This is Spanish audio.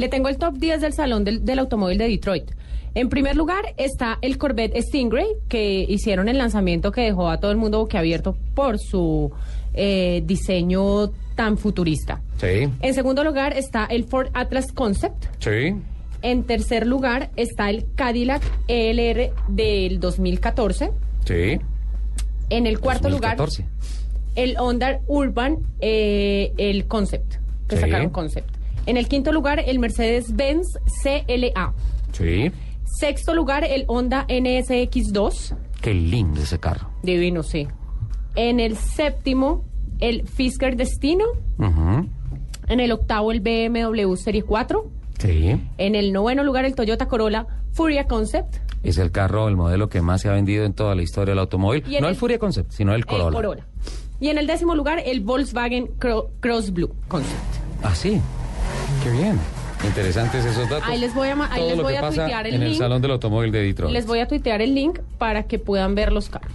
Le tengo el top 10 del Salón del, del Automóvil de Detroit. En primer lugar está el Corvette Stingray, que hicieron el lanzamiento que dejó a todo el mundo boquiabierto por su eh, diseño tan futurista. Sí, En segundo lugar está el Ford Atlas Concept. sí. En tercer lugar está el Cadillac ELR del 2014. Sí. En el cuarto 2014. lugar, el Honda Urban, eh, el Concept, que Sí. sacaron Concept. En el quinto lugar, el Mercedes-Benz CLA. Sí. Sexto lugar, el Honda NSX2. Qué lindo ese carro. Divino, sí. En el séptimo, el Fisker Destino. Ujú. En el octavo, el BMW Serie 4. Sí. En el noveno lugar, el Toyota Corolla Furia Concept. Es el carro, el modelo que más se ha vendido en toda la historia del automóvil. No el el- Furia Concept, sino el Corolla. El Corolla. Y en el décimo lugar, el Volkswagen Cro- Cross Blue Concept. Ah, sí. Qué bien. Interesantes esos datos. Ahí les voy a ahí les voy a tuitear el en el link. Salón del Automóvil de Detroit. Les voy a tuitear el link para que puedan ver los carros.